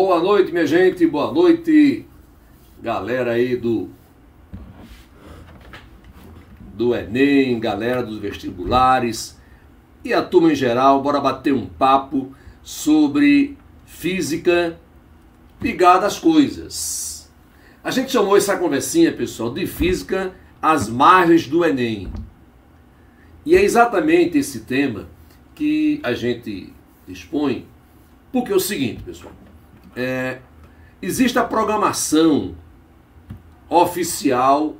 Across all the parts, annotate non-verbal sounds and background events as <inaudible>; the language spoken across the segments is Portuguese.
Boa noite, minha gente, boa noite, galera aí do do Enem, galera dos vestibulares e a turma em geral, bora bater um papo sobre física ligada às coisas. A gente chamou essa conversinha, pessoal, de física às margens do Enem. E é exatamente esse tema que a gente expõe, porque é o seguinte, pessoal, é, existe a programação oficial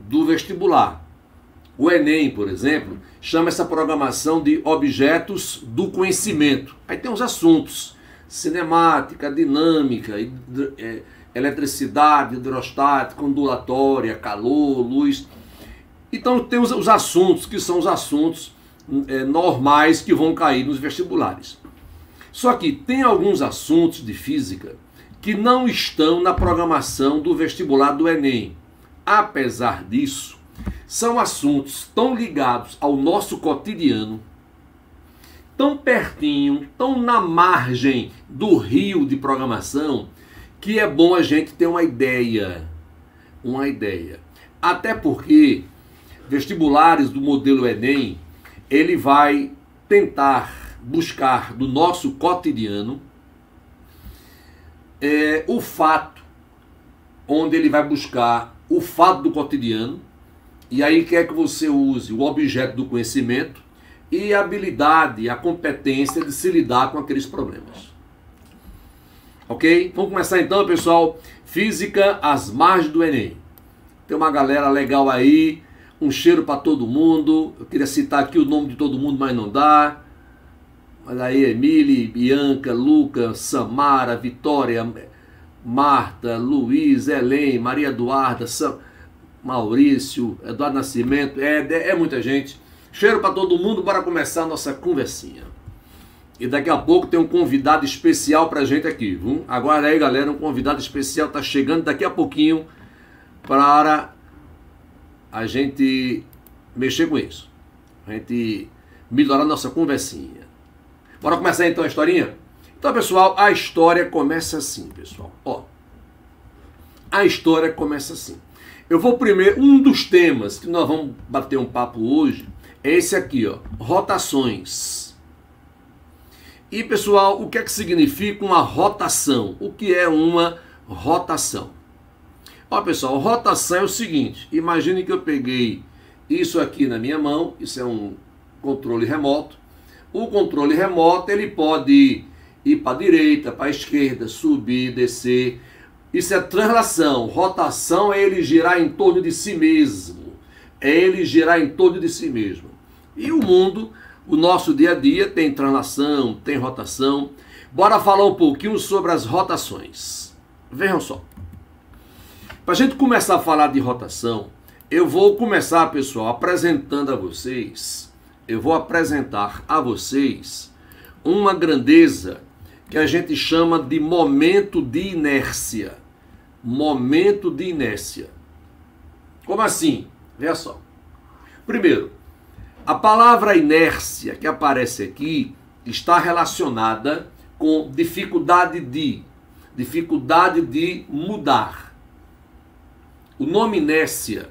do vestibular. O Enem, por exemplo, chama essa programação de objetos do conhecimento. Aí tem os assuntos: cinemática, dinâmica, é, eletricidade, hidrostática, ondulatória, calor, luz. Então tem os, os assuntos, que são os assuntos é, normais que vão cair nos vestibulares. Só que tem alguns assuntos de física que não estão na programação do vestibular do Enem. Apesar disso, são assuntos tão ligados ao nosso cotidiano, tão pertinho, tão na margem do rio de programação, que é bom a gente ter uma ideia. Uma ideia. Até porque vestibulares do modelo Enem, ele vai tentar buscar do nosso cotidiano é, o fato, onde ele vai buscar o fato do cotidiano, e aí quer que você use o objeto do conhecimento e a habilidade, a competência de se lidar com aqueles problemas. Ok? Vamos começar então, pessoal. Física às margens do Enem. Tem uma galera legal aí. Um cheiro para todo mundo. Eu queria citar aqui o nome de todo mundo, mas não dá. Mas aí, Emília, Bianca, Luca, Samara, Vitória, Marta, Luiz, Helen, Maria Eduarda, Sam... Maurício, Eduardo Nascimento, é, é muita gente. Cheiro para todo mundo, bora começar a nossa conversinha. E daqui a pouco tem um convidado especial para gente aqui, viu? Aguarda aí, galera, um convidado especial está chegando daqui a pouquinho para a gente mexer com isso. A gente melhorar nossa conversinha. Bora começar então a historinha? Então, pessoal, a história começa assim, pessoal. Ó, a história começa assim. Eu vou primeiro, um dos temas que nós vamos bater um papo hoje é esse aqui, ó, rotações. E pessoal, o que é que significa uma rotação? O que é uma rotação? Ó pessoal, rotação é o seguinte, imagine que eu peguei isso aqui na minha mão, isso é um controle remoto. O controle remoto ele pode ir para a direita, para a esquerda, subir, descer. Isso é translação. Rotação é ele girar em torno de si mesmo. É ele girar em torno de si mesmo. E o mundo, o nosso dia a dia, tem translação, tem rotação. Bora falar um pouquinho sobre as rotações. Vejam só. Para a gente começar a falar de rotação, eu vou começar, pessoal, apresentando a vocês. Eu vou apresentar a vocês uma grandeza que a gente chama de momento de inércia. Momento de inércia. Como assim? Veja só. Primeiro, a palavra inércia que aparece aqui está relacionada com dificuldade de, dificuldade de mudar. O nome inércia,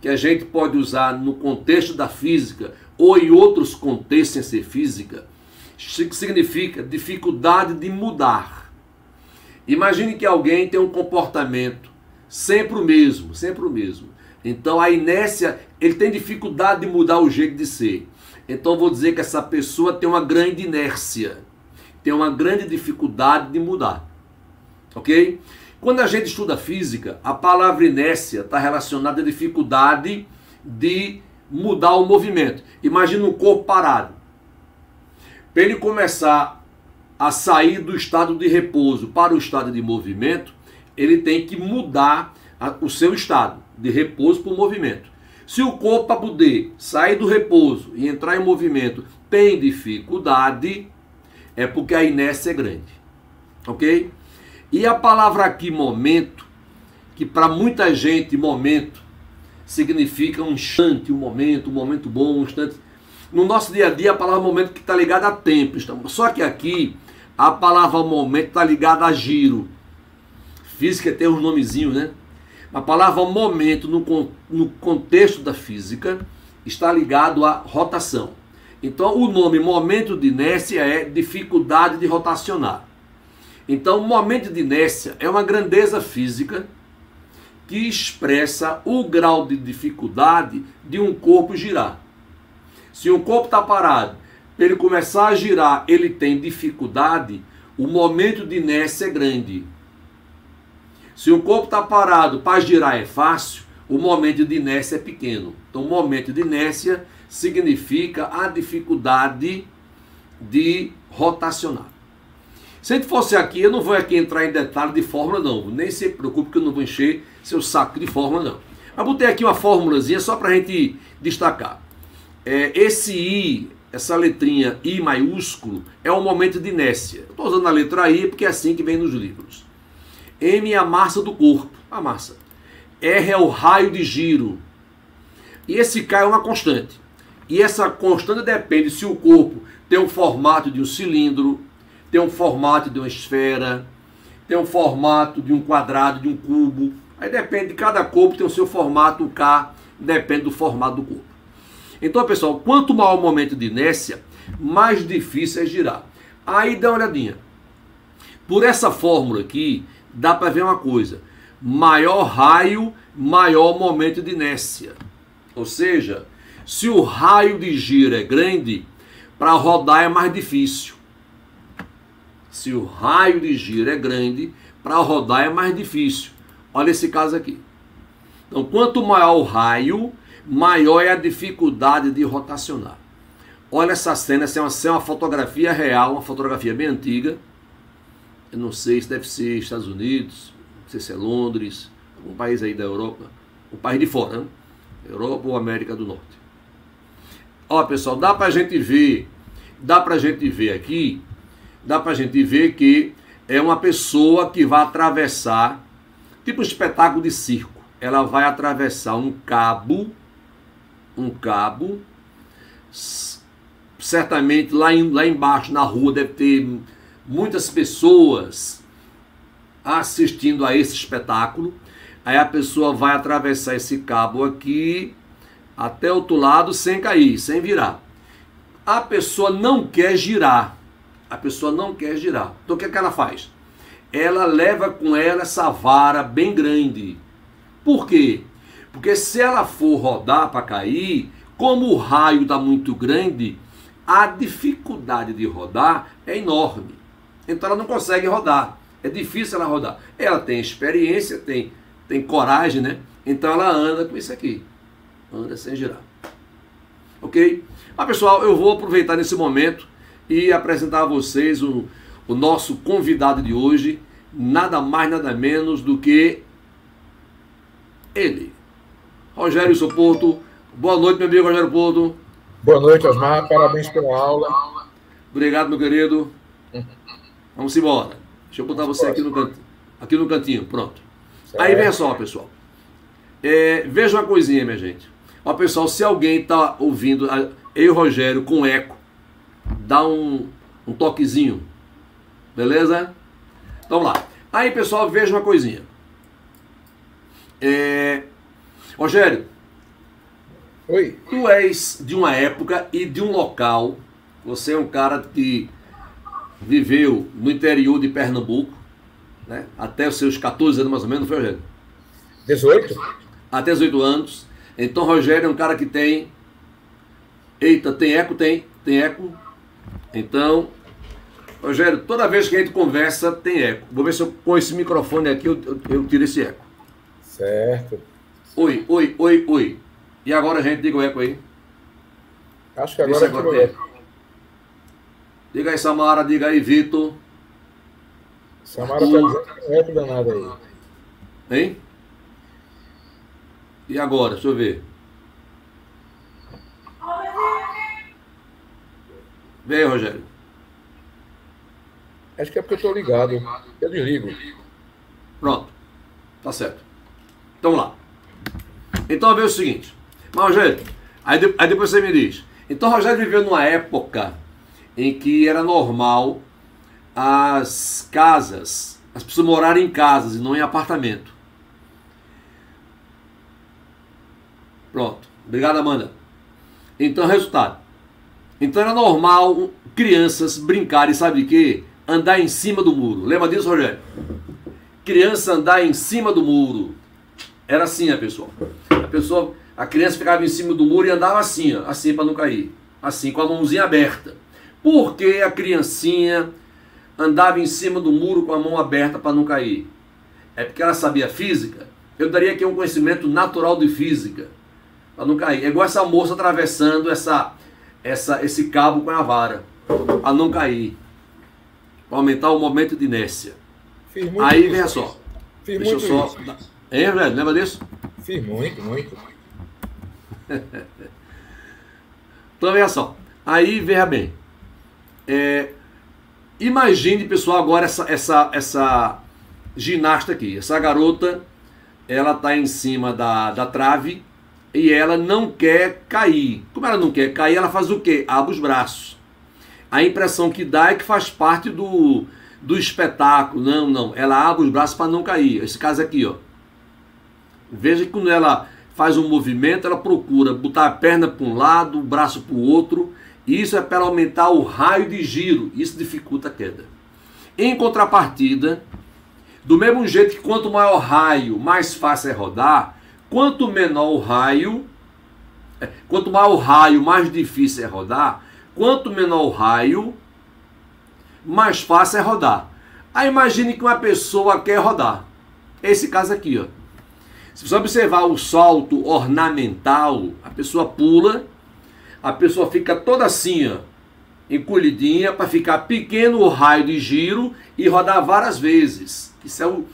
que a gente pode usar no contexto da física ou em outros contextos sem ser física, significa dificuldade de mudar. Imagine que alguém tem um comportamento sempre o mesmo, sempre o mesmo. Então a inércia, ele tem dificuldade de mudar o jeito de ser. Então vou dizer que essa pessoa tem uma grande inércia, tem uma grande dificuldade de mudar. Ok? Quando a gente estuda física, a palavra inércia está relacionada à dificuldade de mudar o movimento. Imagina um corpo parado para ele começar a sair do estado de repouso para o estado de movimento, ele tem que mudar a, o seu estado de repouso para o movimento. Se o corpo para poder sair do repouso e entrar em movimento tem dificuldade, é porque a inércia é grande. Ok? E a palavra aqui, momento, que para muita gente, momento, significa um instante, um momento, um momento bom, um instante no nosso dia a dia, a palavra momento que está ligada a tempo. Só que aqui, A palavra momento está ligada a giro. Física tem um nomezinho, né? A palavra momento, no, no contexto da física, está ligado à rotação. Então, o nome momento de inércia é dificuldade de rotacionar. Então, o momento de inércia é uma grandeza física que expressa o grau de dificuldade de um corpo girar. Se um corpo está parado, para ele começar a girar, ele tem dificuldade, o momento de inércia é grande. Se o corpo está parado, para girar é fácil, o momento de inércia é pequeno. Então, o momento de inércia significa a dificuldade de rotacionar. Se a gente fosse aqui, eu não vou aqui entrar em detalhe de fórmula, não. Nem se preocupe que eu não vou encher seu saco de fórmula, não. Mas botei aqui uma fórmulazinha só para a gente destacar. É, esse I, essa letrinha I maiúsculo, é o momento de inércia. Estou usando a letra I porque é assim que vem nos livros. M é a massa do corpo, a massa. R é o raio de giro. E esse K é uma constante. E essa constante depende se o corpo tem um formato de um cilindro, tem um formato de uma esfera, tem um formato de um quadrado, de um cubo. Aí depende de cada corpo, tem o seu formato, o K, depende do formato do corpo. Então, pessoal, quanto maior o momento de inércia, mais difícil é girar. Aí dá uma olhadinha. Por essa fórmula aqui, dá para ver uma coisa. Maior raio, maior momento de inércia. Ou seja, se o raio de giro é grande, para rodar é mais difícil. Se o raio de giro é grande, para rodar é mais difícil. Olha esse caso aqui. Então, quanto maior o raio, maior é a dificuldade de rotacionar. Olha essa cena, essa é uma, essa é uma fotografia real, uma fotografia bem antiga. Eu não sei se deve ser Estados Unidos, não sei se é Londres, um país aí da Europa, um país de fora, né? Europa ou América do Norte. Ó, pessoal, dá pra gente ver, dá pra gente ver aqui, dá pra gente ver que é uma pessoa que vai atravessar, tipo um espetáculo de circo. Ela vai atravessar um cabo, um cabo, certamente lá, em, lá embaixo na rua deve ter muitas pessoas assistindo a esse espetáculo. Aí a pessoa vai atravessar esse cabo aqui até outro lado sem cair, sem virar. A pessoa não quer girar. A pessoa não quer girar. Então o que, é que ela faz? Ela leva com ela essa vara bem grande. Por quê? Porque se ela for rodar para cair, como o raio está muito grande, a dificuldade de rodar é enorme. Então ela não consegue rodar. É difícil ela rodar. Ela tem experiência, tem, tem coragem, né? Então ela anda com isso aqui anda sem girar. Ok? Mas pessoal, eu vou aproveitar nesse momento e apresentar a vocês o, o nosso convidado de hoje, nada mais, nada menos do que ele, Rogério Soporto. Boa noite, meu amigo Rogério Porto. Boa noite, Osmar. Parabéns pela aula. Obrigado, meu querido. Vamos embora. Deixa eu botar você aqui no cantinho. Aqui no cantinho, pronto. Certo. Aí vem só, pessoal. É, veja uma coisinha, minha gente. Ó, pessoal, se alguém está ouvindo, eu e o Rogério com eco, dá um, um toquezinho. Beleza? Então, vamos lá. Aí, pessoal, veja uma coisinha. É... Rogério. Oi. Tu és de uma época e de um local. Você é um cara que viveu no interior de Pernambuco, né? Até os seus 14 anos mais ou menos, não foi, Rogério? 18. Até 18 anos. Então Rogério é um cara que tem. Eita, tem eco? Tem, tem eco. Então, Rogério, toda vez que a gente conversa, tem eco. Vou ver se eu com esse microfone aqui eu, eu, eu tiro esse eco. Certo. Oi, oi, oi, oi. E agora a gente diga o eco aí. Acho que agora, agora é eco. Diga aí, Samara, diga aí, Vitor. Samara tá dizendo que tem eco danado aí. Hein? E agora? Deixa eu ver. Vem aí, Rogério. Acho que é porque eu estou ligado. Eu desligo. Pronto. Tá certo. Então vamos lá. Então vê o seguinte. Mas, Rogério, aí, de, aí depois você me diz. Então Rogério viveu numa época em que era normal as casas, as pessoas morarem em casas e não em apartamento. Pronto. Obrigado, Amanda. Então, resultado. Então era normal crianças brincarem, sabe o quê? Andar em cima do muro. Lembra disso, Rogério? Criança andar em cima do muro. Era assim a pessoa. A pessoa, a criança ficava em cima do muro e andava assim, ó, assim para não cair. Assim, com a mãozinha aberta. Por que a criancinha andava em cima do muro com a mão aberta para não cair? É porque ela sabia física? Eu daria aqui um conhecimento natural de física para não cair. É igual essa moça atravessando essa, essa, esse cabo com a vara para não cair. Para aumentar o momento de inércia. Aí, veja só. Fiz Deixa eu só. Isso. Hein, velho? Lembra disso? Fiz muito, muito. <laughs> então, veja só. Aí, veja bem. É, imagine, pessoal, agora essa, essa, essa ginasta aqui. Essa garota, ela está em cima da, da trave e ela não quer cair. Como ela não quer cair, ela faz o quê? Abre os braços. A impressão que dá é que faz parte do, do espetáculo. Não, não. Ela abre os braços para não cair. Esse caso aqui, ó. Veja que quando ela faz um movimento, ela procura botar a perna para um lado, o braço para o outro. Isso é para aumentar o raio de giro. Isso dificulta a queda. Em contrapartida, do mesmo jeito que quanto maior raio, mais fácil é rodar, Quanto menor o raio, é, quanto maior o raio, mais difícil é rodar. Quanto menor o raio, mais fácil é rodar. Aí imagine que uma pessoa quer rodar. Esse caso aqui, ó. Se você observar o salto ornamental, a pessoa pula, a pessoa fica toda assim, ó, encolhidinha, para ficar pequeno o raio de giro e rodar várias vezes. Isso é o,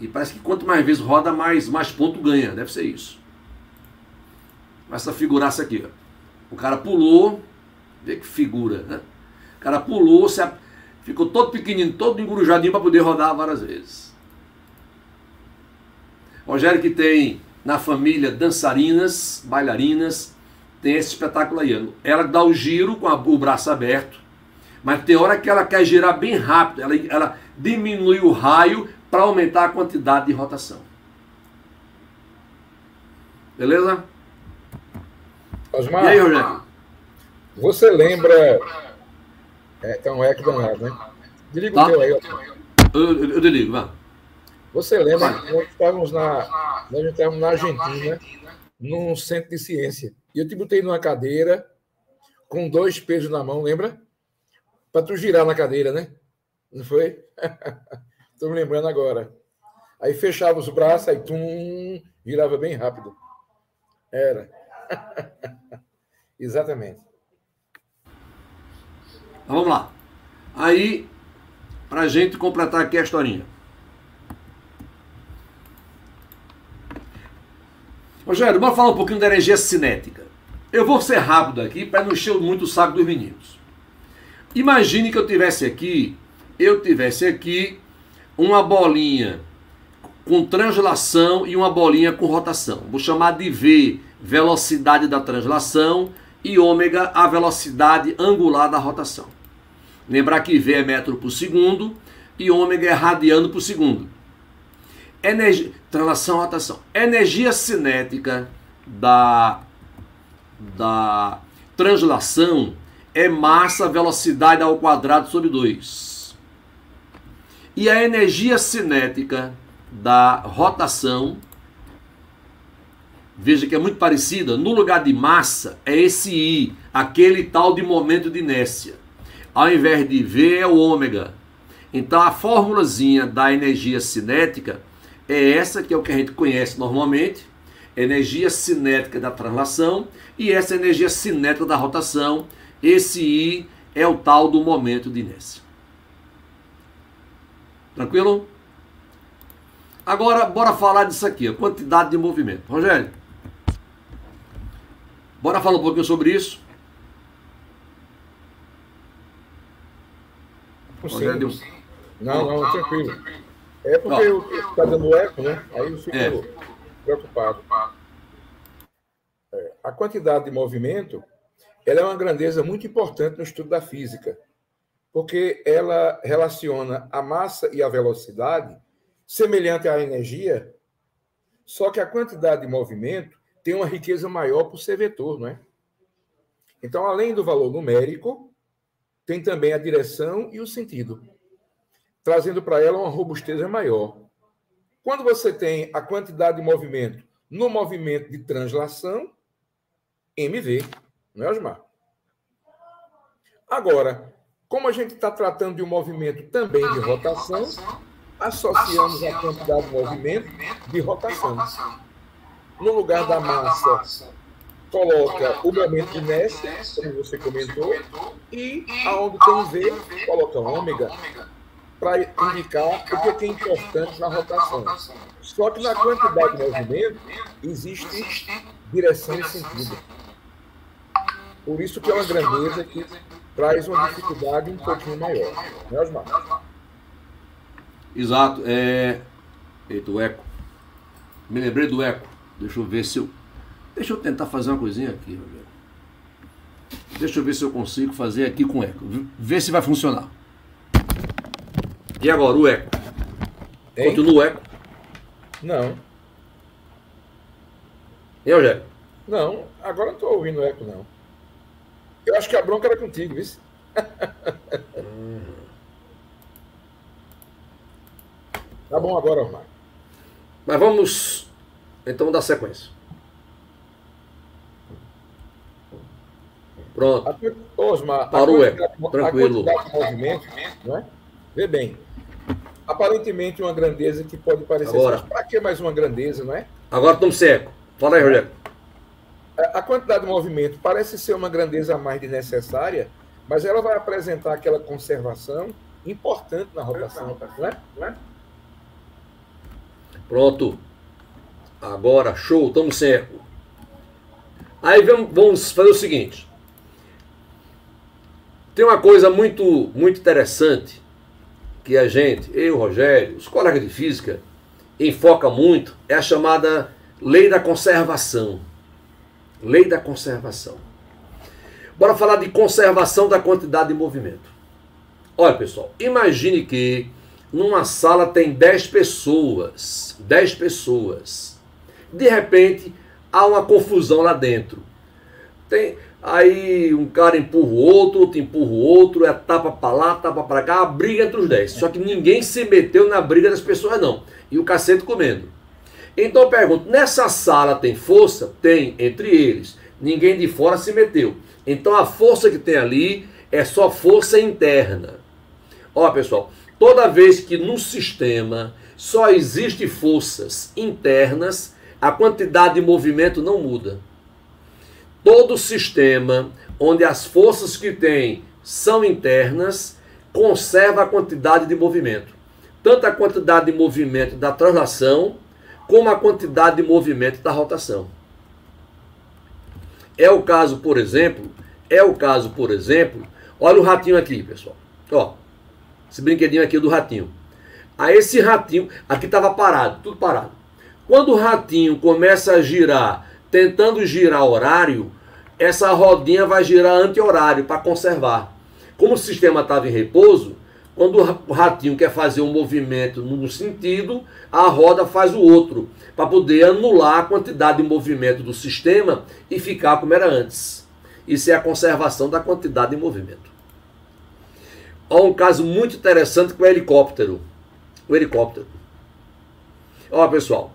e parece que quanto mais vezes roda, mais, mais ponto ganha. Deve ser isso. Essa figuraça aqui. Ó. O cara pulou. Vê que figura, né? O cara pulou, se ficou todo pequenininho, todo engurujadinho para poder rodar várias vezes. Rogério que tem na família dançarinas, bailarinas, tem esse espetáculo aí. Ela dá o giro com a, o braço aberto, mas tem hora que ela quer girar bem rápido, ela, ela diminui o raio para aumentar a quantidade de rotação. Beleza? Osmar, e aí, Rogério? Você lembra. É, tem um eco danado, né? Desliga tá. o teu aí. Eu, eu, eu desligo, vai. Você lembra que nós estávamos na, nós estávamos na Argentina, num centro de ciência. E eu te botei numa cadeira com dois pesos na mão, lembra? Para tu girar na cadeira, né? Não foi? <laughs> Estou me lembrando agora. Aí fechava os braços, aí tum, virava bem rápido. Era. <laughs> Exatamente. Então, vamos lá. Aí, para gente completar aqui a historinha. Rogério, bora falar um pouquinho da energia cinética. Eu vou ser rápido aqui para não encher muito o saco dos meninos. Imagine que eu tivesse aqui, eu tivesse aqui uma bolinha com translação e uma bolinha com rotação. Vou chamar de V, velocidade da translação, e ômega, a velocidade angular da rotação. Lembrar que V é metro por segundo e ômega é radiano por segundo. Translação, rotação. Energia cinética da, da translação é massa, velocidade ao quadrado sobre 2. E a energia cinética da rotação, veja que é muito parecida, no lugar de massa é esse I, aquele tal de momento de inércia. Ao invés de V é o ômega. Então a formulazinha da energia cinética é essa que é o que a gente conhece normalmente, energia cinética da translação e essa energia cinética da rotação, esse I é o tal do momento de inércia. Tranquilo? Agora, bora falar disso aqui, a quantidade de movimento. Rogério, bora falar um pouquinho sobre isso? Rogério, deu... Não, não, tranquilo. É porque está dando eco, né? Aí eu fico é. preocupado. É, a quantidade de movimento ela é uma grandeza muito importante no estudo da física. Porque ela relaciona a massa e a velocidade semelhante à energia, só que a quantidade de movimento tem uma riqueza maior por ser vetor, não é? Então, além do valor numérico, tem também a direção e o sentido, trazendo para ela uma robustez maior. Quando você tem a quantidade de movimento no movimento de translação, MV, não é, Osmar? Agora, como a gente está tratando de um movimento também de rotação, associamos a quantidade de movimento de rotação. No lugar da massa, coloca o momento de inércia, como você comentou, e aonde tem V, coloca ômega, para indicar o que é importante na rotação. Só que na quantidade de movimento existe direção e sentido. Por isso que é uma grandeza que traz uma dificuldade um pouquinho maior. Né, Osmar? Exato. É... Eita, o eco. Me lembrei do eco. Deixa eu ver se eu. Deixa eu tentar fazer uma coisinha aqui, Rogério. Deixa eu ver se eu consigo fazer aqui com eco. Ver se vai funcionar. E agora, o eco? Hein? Continua o eco? Não. E Rogério? Não, agora não estou ouvindo eco, não. Eu acho que a bronca era contigo, viu? tá bom agora, Omar. Mas vamos então dar sequência. Pronto. A, Osmar, Parou, é. Tranquilo. movimento, é? Vê bem. Aparentemente uma grandeza que pode parecer. Agora. Para que mais uma grandeza, não é? Agora estamos seco. Fala aí, Rogério. A quantidade de movimento parece ser uma grandeza a mais de necessária, mas ela vai apresentar aquela conservação importante na rotação, não é? Não é? Pronto. Agora, show, estamos certo. Aí vamos fazer o seguinte. Tem uma coisa muito, muito interessante que a gente, eu, Rogério, os colegas de física, enfoca muito, é a chamada lei da conservação. Lei da conservação. Bora falar de conservação da quantidade de movimento. Olha, pessoal, imagine que numa sala tem 10 pessoas. 10 pessoas. De repente, há uma confusão lá dentro. Tem, aí um cara empurra o outro, outro empurra o outro, é tapa para lá, tapa para cá, a briga entre os 10. Só que ninguém se meteu na briga das pessoas, não. E o cacete comendo. Então eu pergunto: nessa sala tem força? Tem, entre eles. Ninguém de fora se meteu. Então a força que tem ali é só força interna. Ó, pessoal, toda vez que no sistema só existe forças internas, a quantidade de movimento não muda. Todo sistema onde as forças que tem são internas conserva a quantidade de movimento. Tanto a quantidade de movimento da translação como a quantidade de movimento da rotação. É o caso, por exemplo, é o caso, por exemplo, olha o ratinho aqui, pessoal. Ó, esse brinquedinho aqui é do ratinho. Aí esse ratinho, aqui estava parado, tudo parado. Quando o ratinho começa a girar, tentando girar horário, essa rodinha vai girar anti-horário para conservar. Como o sistema estava em repouso, quando o ratinho quer fazer um movimento num sentido, a roda faz o outro, para poder anular a quantidade de movimento do sistema e ficar como era antes. Isso é a conservação da quantidade de movimento. Há um caso muito interessante com o helicóptero. O helicóptero. Olha pessoal.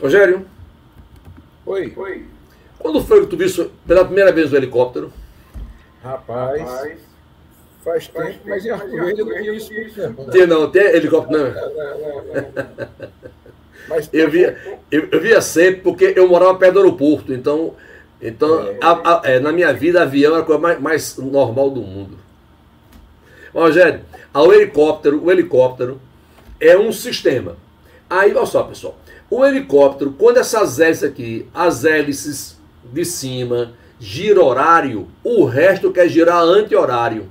Rogério. Oi. Oi. Quando foi que tu viu pela primeira vez o helicóptero? Rapaz. Rapaz Faz tempo, mas em Arco Verde eu não tinha isso muito Tinha não, tem helicóptero não? <laughs> Mas eu via, eu, eu, via sempre, porque eu morava perto do aeroporto, então, então é. A, a, é, na minha vida avião era a coisa mais, mais normal do mundo. Rogério, o helicóptero, o helicóptero é um sistema. Aí, olha só, pessoal. O helicóptero, quando essas hélices aqui, as hélices de cima, gira horário, o resto quer girar anti-horário.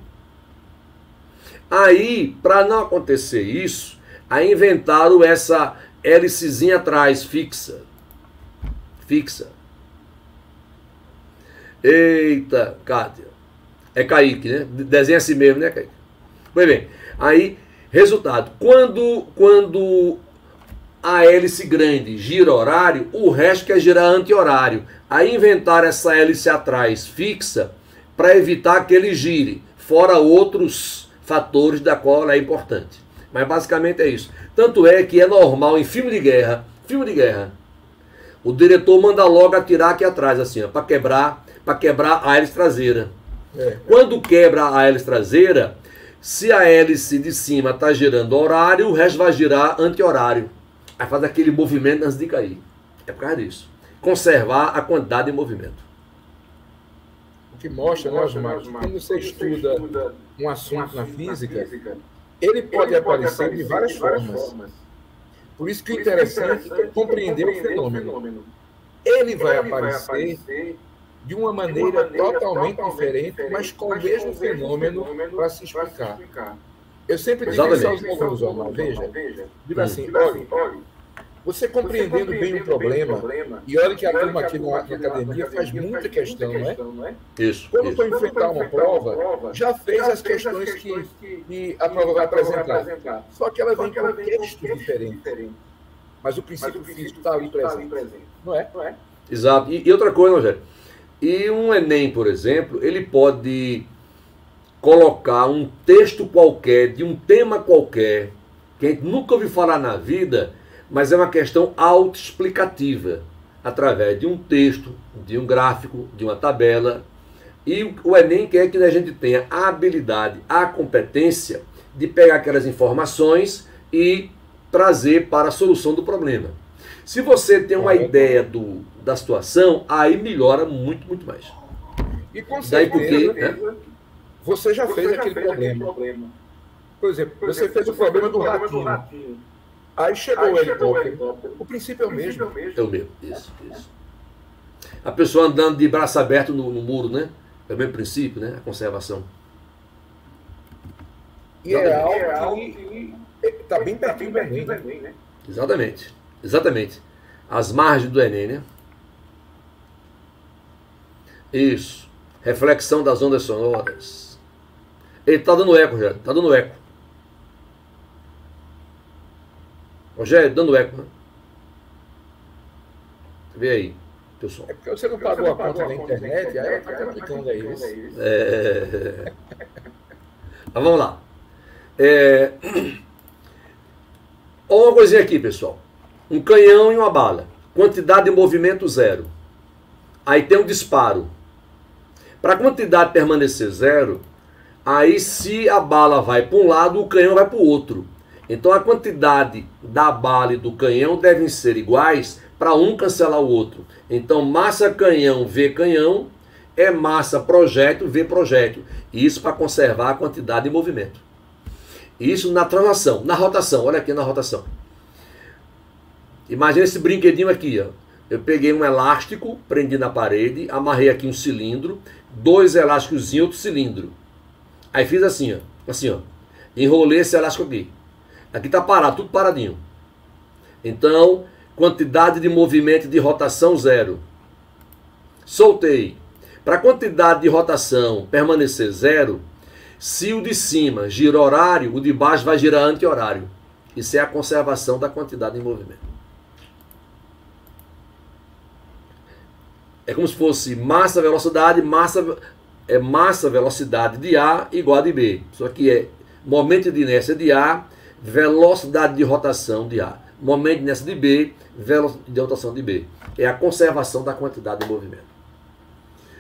Aí, para não acontecer isso, aí inventaram essa hélicezinha atrás, fixa. Fixa. Eita, Kátia. É Kaique, né? Desenha assim mesmo, né, Kaique? Pois bem, aí, resultado, quando, quando a hélice grande gira horário, o resto quer girar anti-horário. Aí inventaram essa hélice atrás fixa para evitar que ele gire, fora outros fatores da qual ela é importante. Mas basicamente é isso. Tanto é que é normal em filme de guerra, filme de guerra, o diretor manda logo atirar aqui atrás, assim, para quebrar, para quebrar a hélice traseira. É. Quando quebra a hélice traseira, se a hélice de cima está girando horário, o resto vai girar anti-horário. Aí faz aquele movimento antes de cair. É por causa disso. Conservar a quantidade de movimento. Que mostra, né, Osmar, quando você estuda um assunto na física, ele pode aparecer de várias formas. Por isso que o interessante é compreender o fenômeno. Ele vai aparecer de uma maneira totalmente diferente, mas com o mesmo fenômeno para se explicar. Eu sempre digo isso aos alunos, Omar, veja, digo assim, olha, você compreendendo bem o problema, e olha que a turma aqui na, academia faz muita questão, não é? Isso. Quando for enfrentar uma prova, já fez as questões que, que a prova vai apresentar. Só que ela vem com textos diferentes. Mas o princípio físico está ali presente. Não é? Exato. E, e outra coisa, Rogério, e um Enem, por exemplo, ele pode colocar um texto qualquer, de um tema qualquer, que a gente nunca ouviu falar na vida, mas é uma questão autoexplicativa, através de um texto, de um gráfico, de uma tabela. E o Enem quer que a gente tenha a habilidade, a competência de pegar aquelas informações e trazer para a solução do problema. Se você tem uma ideia do, da situação, aí melhora muito, muito mais. E com certeza, Daí porque, né? Você já você fez, já aquele, fez problema. aquele, problema. Por exemplo, Por você fez o problema do ratinho. ratinho. Aí chegou, Aí o, chegou helicóptero. o princípio é o mesmo. É o mesmo, isso, isso. A pessoa andando de braço aberto no, no muro, né? É o mesmo princípio, né? A conservação. E é algo que está bem pertinho do Enem, né? Exatamente, exatamente. As margens do Enem, né? Isso. Reflexão das ondas sonoras. Ele tá dando eco, já. Tá dando eco. Rogério, dando eco, né? Vê aí, pessoal. É porque você não pagou a conta na internet, aí tá complicando aí. É... Mas vamos lá. É... Olha uma coisinha aqui, pessoal. Um canhão e uma bala. Quantidade de movimento zero. Aí tem um disparo. Para a quantidade permanecer zero, Aí, se a bala vai para um lado, o canhão vai para o outro. Então, a quantidade da bala e do canhão devem ser iguais para um cancelar o outro. Então, massa canhão V canhão é massa projétil V projétil. Isso para conservar a quantidade de movimento. Isso na translação, na rotação. Olha aqui na rotação. Imagina esse brinquedinho aqui, ó. Eu peguei um elástico, prendi na parede, amarrei aqui um cilindro, dois elásticos em outro cilindro. Aí fiz assim, ó. Assim, ó. Enrolei esse elástico aqui. Aqui tá parado, tudo paradinho. Então, quantidade de movimento de rotação zero. Soltei. Para a quantidade de rotação permanecer zero, se o de cima gira horário, o de baixo vai girar anti-horário. Isso é a conservação da quantidade de movimento. É como se fosse massa, velocidade, massa, é massa, velocidade de A igual a de B. Só que é momento de inércia de A, velocidade de rotação de A. Momento de inércia de B, velocidade de rotação de B. É a conservação da quantidade de movimento.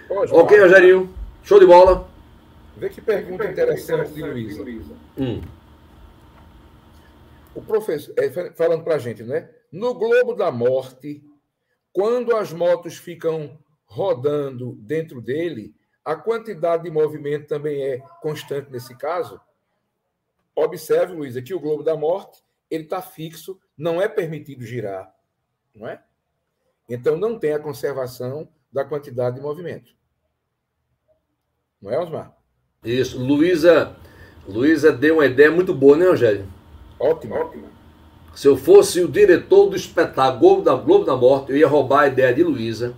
Pode, ok, Rogerinho. Show de bola. Vê que pergunta interessante de Luísa. Hum. O professor, é, falando para a gente, né? No Globo da Morte, quando as motos ficam rodando dentro dele, a quantidade de movimento também é constante nesse caso. Observe, Luiz, aqui o globo da morte, ele está fixo, não é permitido girar, não é? Então não tem a conservação da quantidade de movimento. Não é, Osmar? Isso. Luísa, Luísa deu uma ideia muito boa, né, Rogério? Ótimo. Ótimo. Se eu fosse o diretor do espetáculo Globo da, Globo da Morte, eu ia roubar a ideia de Luísa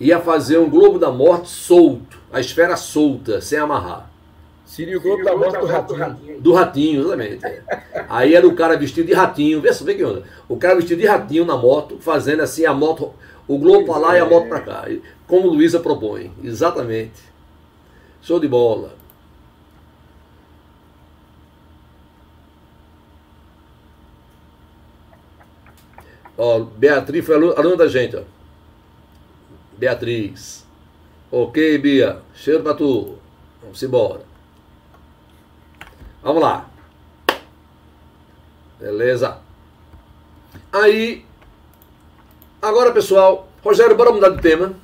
ia fazer um globo da morte solto, a esfera solta, sem amarrar. Sírio Globo da morte do ratinho. Do ratinho, exatamente. Aí era o cara vestido de ratinho. Vê, vê que onda. O cara vestido de ratinho na moto, fazendo assim a moto, o globo para lá e a moto para cá. Como Luísa propõe. Exatamente. Show de bola. Ó, Beatriz foi aluna da gente, ó. Beatriz. Ok, Bia. Cheiro pra tu. Vamos embora. Vamos lá. Beleza. Aí. Agora, pessoal. Rogério, bora mudar de tema.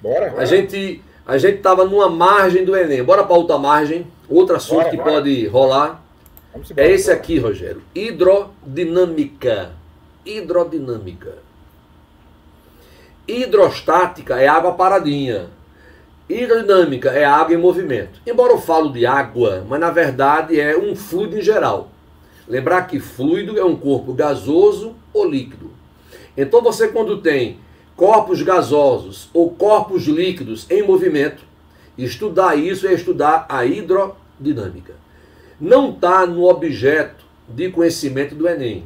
Bora. bora. A gente a gente tava numa margem do Enem. Bora para outra margem. Outro assunto bora, que bora. pode rolar. Embora, é esse aqui, Rogério. Hidrodinâmica. Hidrodinâmica. Hidrostática é água paradinha. Hidrodinâmica é água em movimento. Embora eu falo de água, mas na verdade é um fluido em geral. Lembrar que fluido é um corpo gasoso ou líquido. Então você quando tem corpos gasosos ou corpos líquidos em movimento, estudar isso é estudar a hidrodinâmica. Não está no objeto de conhecimento do Enem,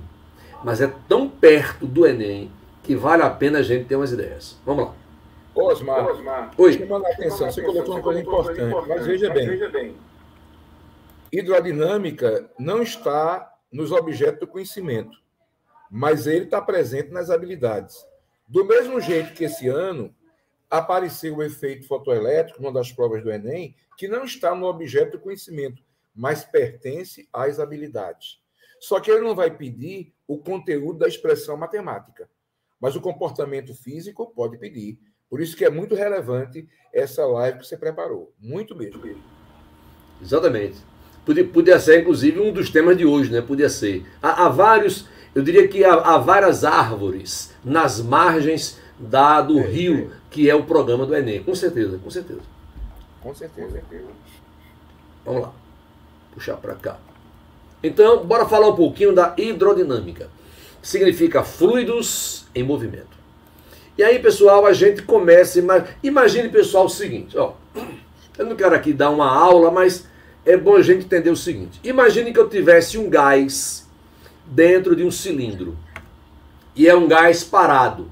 mas é tão perto do Enem que vale a pena a gente ter umas ideias. Vamos lá. Osmar, Osmar Oi. chamando a atenção, você colocou uma coisa importante, mas veja bem. Hidrodinâmica não está nos objetos do conhecimento, mas ele está presente nas habilidades. Do mesmo jeito que esse ano apareceu o efeito fotoelétrico, uma das provas do Enem, que não está no objeto do conhecimento, mas pertence às habilidades. Só que ele não vai pedir o conteúdo da expressão matemática. Mas o comportamento físico pode pedir. Por isso que é muito relevante essa live que você preparou. Muito mesmo. Exatamente. Podia, podia ser, inclusive, um dos temas de hoje, né? Podia ser. Há, há vários, eu diria que há, há, várias árvores nas margens da, do é, rio, é. que é o programa do Enem. Com certeza, com certeza. Com certeza. Vamos lá. Puxar para cá. Então, bora falar um pouquinho da hidrodinâmica. Significa fluidos em movimento. E aí, pessoal, a gente começa. Imagine, pessoal, o seguinte: ó, eu não quero aqui dar uma aula, mas é bom a gente entender o seguinte: imagine que eu tivesse um gás dentro de um cilindro e é um gás parado.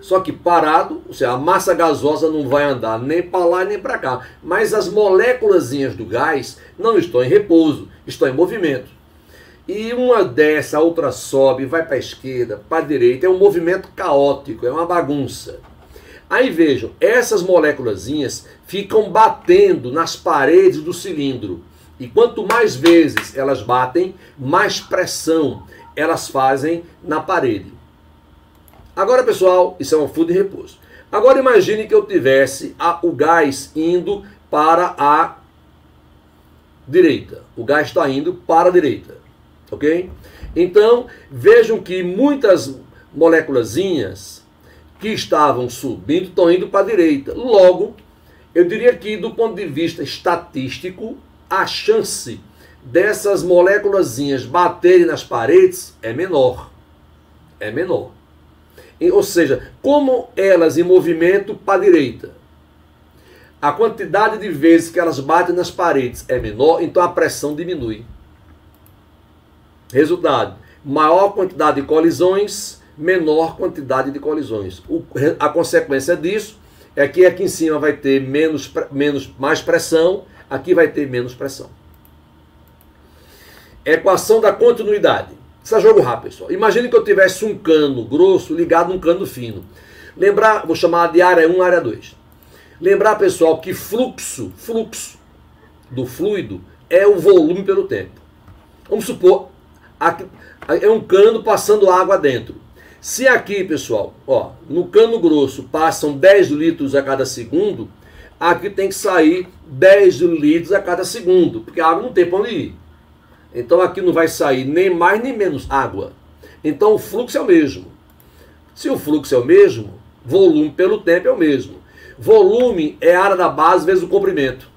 Só que parado, ou seja, a massa gasosa não vai andar nem para lá nem para cá. Mas as moléculas do gás não estão em repouso, estão em movimento. E uma desce, a outra sobe, vai para a esquerda, para a direita. É um movimento caótico, é uma bagunça. Aí vejam, essas moléculas ficam batendo nas paredes do cilindro. E quanto mais vezes elas batem, mais pressão elas fazem na parede. Agora, pessoal, isso é um fluido de repouso. Agora imagine que eu tivesse a, o gás indo para a direita. O gás está indo para a direita ok? Então, vejam que muitas moléculas que estavam subindo estão indo para a direita. Logo, eu diria que do ponto de vista estatístico, a chance dessas moléculas baterem nas paredes é menor. É menor. Ou seja, como elas em movimento para a direita, a quantidade de vezes que elas batem nas paredes é menor, então a pressão diminui. Resultado: maior quantidade de colisões, menor quantidade de colisões. O, a consequência disso é que aqui em cima vai ter menos, menos, mais pressão, aqui vai ter menos pressão. Equação da continuidade. Isso é jogo rápido, pessoal. Imagine que eu tivesse um cano grosso ligado num cano fino. Lembrar, vou chamar de área 1, área 2. Lembrar, pessoal, que fluxo, fluxo do fluido é o volume pelo tempo. Vamos supor, é um cano passando água dentro. Se aqui, pessoal, ó, no cano grosso passam 10 litros a cada segundo, aqui tem que sair 10 litros a cada segundo, porque a água não tem para onde ir. Então aqui não vai sair nem mais nem menos água. Então o fluxo é o mesmo. Se o fluxo é o mesmo, volume pelo tempo é o mesmo. Volume é a área da base vezes o comprimento.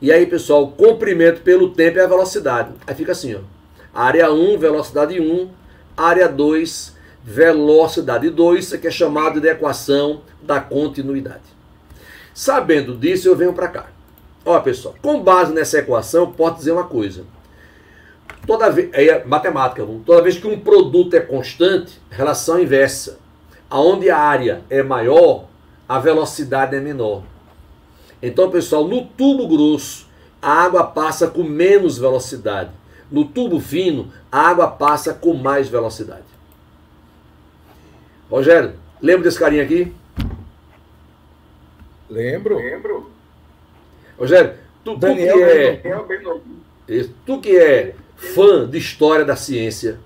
E aí, pessoal, comprimento pelo tempo é a velocidade. Aí fica assim, ó. Área 1, velocidade 1. Área 2, velocidade 2. Isso aqui é chamado de equação da continuidade. Sabendo disso, eu venho para cá. Ó, pessoal, com base nessa equação, posso dizer uma coisa. Toda vez, é matemática, toda vez que um produto é constante, relação inversa. Aonde a área é maior, a velocidade é menor. Então, pessoal, no tubo grosso, a água passa com menos velocidade. No tubo fino, a água passa com mais velocidade. Rogério, lembra desse carinha aqui? Lembro. Lembro. Rogério, tu, tu que é. Tu que é fã de história da ciência.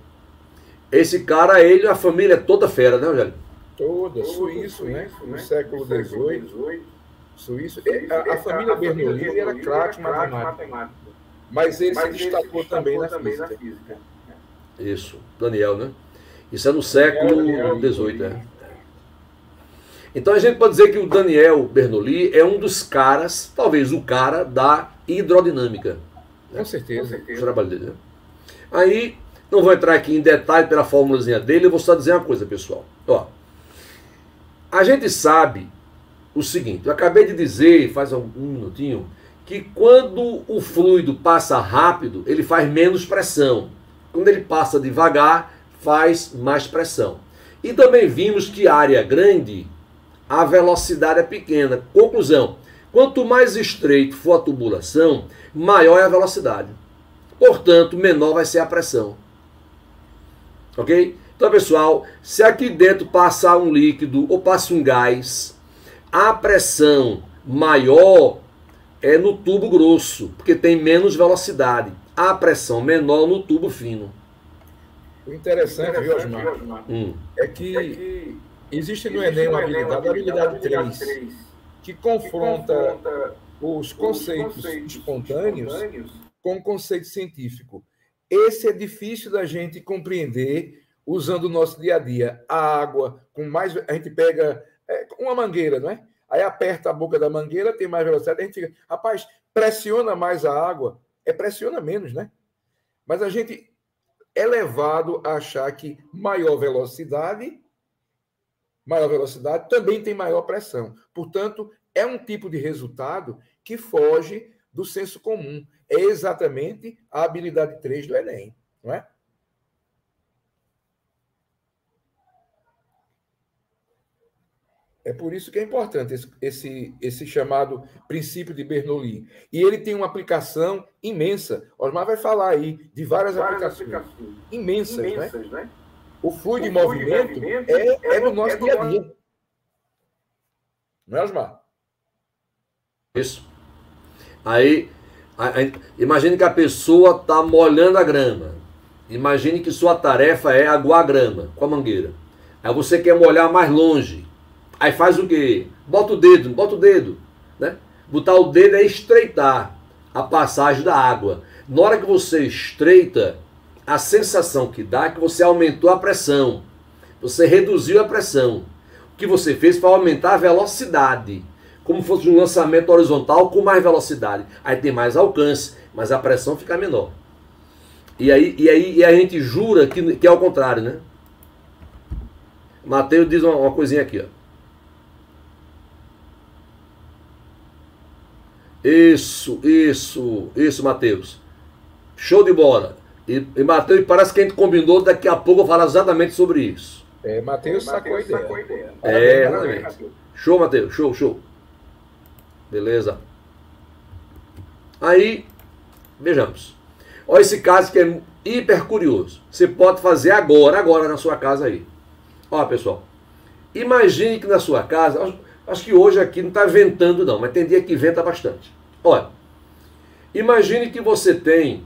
Esse cara, ele, a família é toda fera, né, Rogério? Toda, suíço, né? No século XVIII. Suíço. A, a família Bernoulli era craque matemática. Mas ele se destacou também na física. Isso, Daniel, né? Isso é no século XVIII, é. Então a gente pode dizer que o Daniel Bernoulli é um dos caras, talvez o cara da hidrodinâmica. Com certeza. O trabalho dele. Né? Aí, não vou entrar aqui em detalhe pela fórmulazinha dele, eu vou só dizer uma coisa, pessoal. Ó, a gente sabe o seguinte, eu acabei de dizer, faz um minutinho, que quando o fluido passa rápido, ele faz menos pressão. Quando ele passa devagar, faz mais pressão. E também vimos que área grande a velocidade é pequena. Conclusão: quanto mais estreito for a tubulação, maior é a velocidade. Portanto, menor vai ser a pressão. Ok? Então, pessoal, se aqui dentro passar um líquido ou passa um gás, a pressão maior é no tubo grosso, porque tem menos velocidade. A pressão menor no tubo fino. O interessante, viu, Osmar, hum. é que Existe no Enem uma habilidade, a habilidade 3, que confronta os conceitos espontâneos com o conceito científico. Esse é difícil da gente compreender usando o nosso dia a dia. A água, com mais. A gente pega é, uma mangueira, não é? Aí aperta a boca da mangueira, tem mais velocidade, a gente fica, rapaz, pressiona mais a água, é pressiona menos, né? Mas a gente é levado a achar que maior velocidade maior velocidade, também tem maior pressão. Portanto, é um tipo de resultado que foge do senso comum. É exatamente a habilidade 3 do Enem, não é? É por isso que é importante esse, esse, esse, chamado princípio de Bernoulli. E ele tem uma aplicação imensa. Osmar vai falar aí de várias, várias aplicações, aplicações imensas, imensas né? né? O fluido, de, movimento movimento é, é, do nosso é dia a dia. Não é, Osmar? Isso. Aí, a, a, imagine que a pessoa está molhando a grama. Imagine que sua tarefa é aguar a grama com a mangueira. Aí você quer molhar mais longe. Aí faz o quê? Bota o dedo, bota o dedo. Né? Botar o dedo é estreitar a passagem da água. Na hora que você estreita, a sensação que dá é que você aumentou a pressão, você reduziu a pressão. O que você fez foi aumentar a velocidade, como fosse um lançamento horizontal com mais velocidade. Aí tem mais alcance, mas a pressão fica menor. E aí, e aí e a gente jura que, que é o contrário, né? Mateus diz uma, uma coisinha aqui, ó. Isso, isso, isso, Mateus. Show de bola. E, e Matheus, parece que a gente combinou, daqui a pouco eu falar exatamente sobre isso. É, Matheus sacou, sacou a ideia. É, exatamente. Show, Matheus, show, show. Beleza. Aí, vejamos. Olha esse caso que é hiper curioso. Você pode fazer agora, agora na sua casa aí. Olha, pessoal. Imagine que na sua casa, acho que hoje aqui não está ventando não, mas tem dia que venta bastante. Olha, imagine que você tem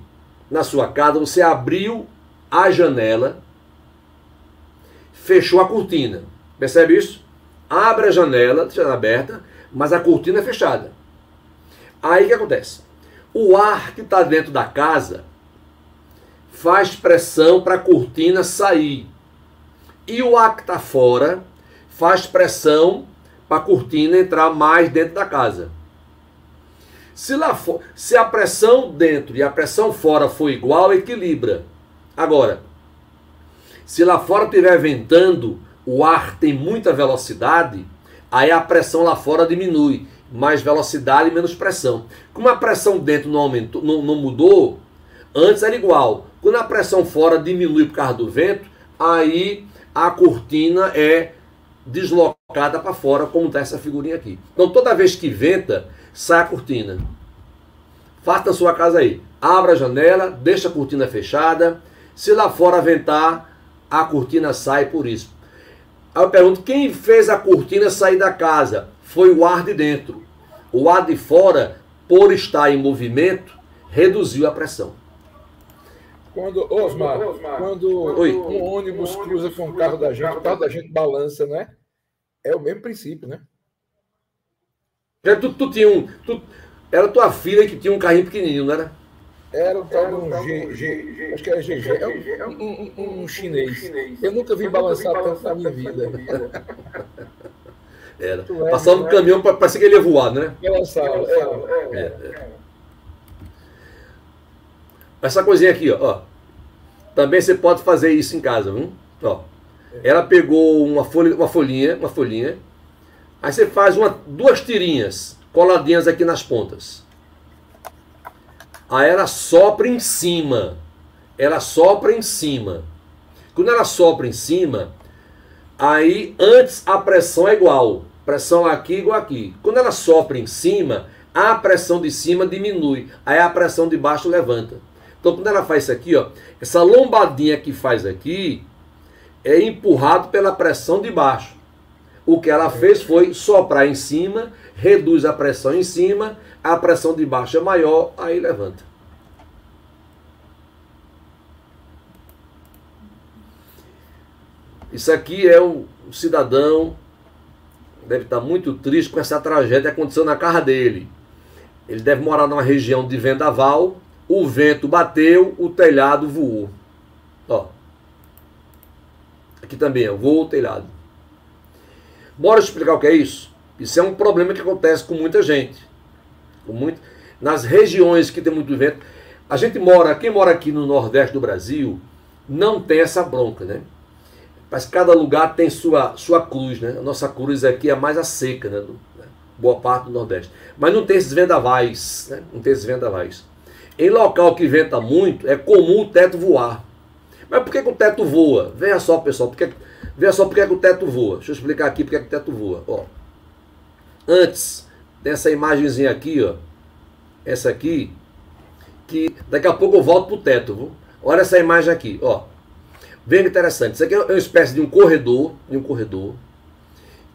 na sua casa, você abriu a janela, fechou a cortina. Percebe isso? Abre a janela, deixa ela aberta, mas a cortina é fechada. Aí o que acontece? O ar que está dentro da casa faz pressão para a cortina sair. E o ar que está fora faz pressão para a cortina entrar mais dentro da casa. Se, lá for, se a pressão dentro e a pressão fora for igual, equilibra. Agora, se lá fora estiver ventando, o ar tem muita velocidade, aí a pressão lá fora diminui. mais velocidade menos pressão. Como a pressão dentro não, aumentou, não, não mudou, antes era igual. Quando a pressão fora diminui por causa do vento, aí a cortina é deslocada para fora, como está essa figurinha aqui. Então toda vez que venta, sai a cortina. Faça na sua casa aí. Abra a janela, deixa a cortina fechada. Se lá fora ventar, a cortina sai por isso. Aí eu pergunto, quem fez a cortina sair da casa? Foi o ar de dentro. O ar de fora, por estar em movimento, reduziu a pressão. Quando, Osmar, Osmar quando Oi. um ônibus cruza com o carro da gente, o carro da gente balança, né? É o mesmo princípio, né? Tu, tu tinha um. Tu, era tua filha que tinha um carrinho pequenininho, não era? Era um tal de um G, G, acho que era GG, é um, um, um, um chinês. Eu nunca vi balançar tanto na minha vida. Era. Passava no caminhão, parecia que ele ia voar, né? Balançava, é, é. Essa coisinha aqui, ó. Também você pode fazer isso em casa, viu? Ó. Ela pegou uma folha, uma folhinha, uma folhinha. Aí você faz uma, duas tirinhas coladinhas aqui nas pontas. Aí ela sopra em cima. Ela sopra em cima. Quando ela sopra em cima, aí antes a pressão é igual. Pressão aqui igual aqui. Quando ela sopra em cima, a pressão de cima diminui. Aí a pressão de baixo levanta. Então quando ela faz isso aqui, ó, essa lombadinha que faz aqui é empurrado pela pressão de baixo. O que ela fez foi soprar em cima, reduz a pressão em cima, a pressão de baixo é maior, aí levanta. Isso aqui é o cidadão, deve estar muito triste com essa tragédia que aconteceu na casa dele. Ele deve morar numa região de vendaval, o vento bateu, o telhado voou. Ó. Aqui também, ó, voou o telhado. Bora explicar o que é isso? Isso é um problema que acontece com muita gente. Com muito, nas regiões que tem muito vento. A gente mora, quem mora aqui no Nordeste do Brasil, não tem essa bronca, né? Mas cada lugar tem sua, sua cruz, né? A nossa cruz aqui é mais a seca, né? né? Boa parte do Nordeste. Mas não tem esses vendavais, né? Não tem esses vendavais. Em local que venta muito, é comum o teto voar. Mas por que, que o teto voa? Veja só, pessoal, porque, veja só por que, o teto voa. Deixa eu explicar aqui por que, o teto voa. Ó. Antes, dessa imagenzinha aqui, ó. Essa aqui, que daqui a pouco eu volto pro teto, viu? Olha essa imagem aqui, ó. Bem interessante. Isso aqui é uma espécie de um corredor, de um corredor,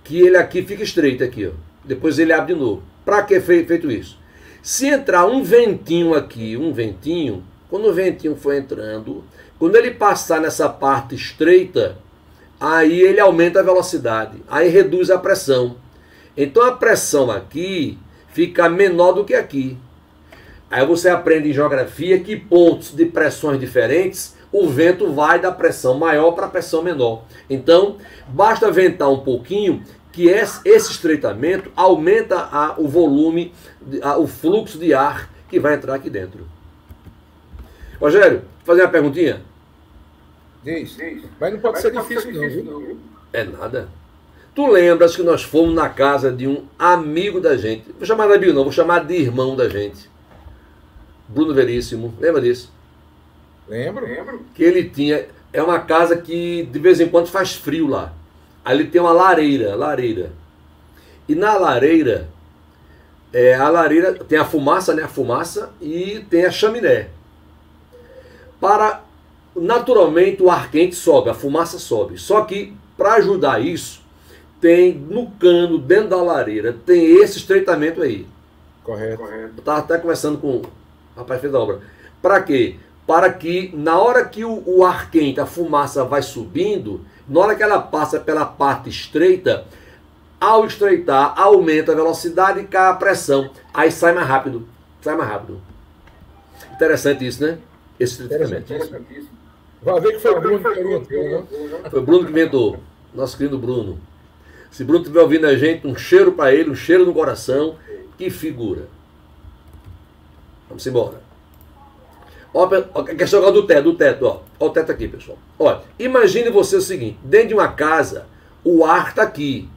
que ele aqui fica estreito aqui, ó. Depois ele abre de novo. Para que feito isso? Se entrar um ventinho aqui, um ventinho, quando o ventinho for entrando, quando ele passar nessa parte estreita, aí ele aumenta a velocidade, aí reduz a pressão. Então a pressão aqui fica menor do que aqui. Aí você aprende em geografia que pontos de pressões diferentes o vento vai da pressão maior para a pressão menor. Então, basta ventar um pouquinho que esse estreitamento aumenta a, o volume, a, o fluxo de ar que vai entrar aqui dentro. Rogério, fazer uma perguntinha? Diz, diz. Mas não pode Mas ser não difícil, ser difícil não, viu? É nada. Tu lembras que nós fomos na casa de um amigo da gente? Vou chamar de amigo não, vou chamar de irmão da gente. Bruno Veríssimo. Lembra disso? Lembro. Lembro. Que ele tinha. É uma casa que de vez em quando faz frio lá. Ali tem uma lareira, lareira. E na lareira, é, a lareira tem a fumaça, né? A fumaça e tem a chaminé. Para naturalmente o ar quente sobe, a fumaça sobe. Só que para ajudar isso, tem no cano dentro da lareira tem esse estreitamento aí. Correto. Eu estava até conversando com o rapaz fez da obra. Para quê? Para que na hora que o, o ar quente, a fumaça vai subindo, na hora que ela passa pela parte estreita, ao estreitar, aumenta a velocidade e cai a pressão. Aí sai mais rápido. Sai mais rápido. Interessante isso, né? Esse tratamento. Vai ver que foi o Bruno que inventou, né? Foi o Bruno que inventou. Nosso querido Bruno. Se Bruno estiver ouvindo a gente, um cheiro para ele, um cheiro no coração. Que figura. Vamos embora. Ó, a questão agora do teto, do teto, ó. Ó o teto aqui, pessoal. Olha, imagine você o seguinte: dentro de uma casa, o ar está aqui.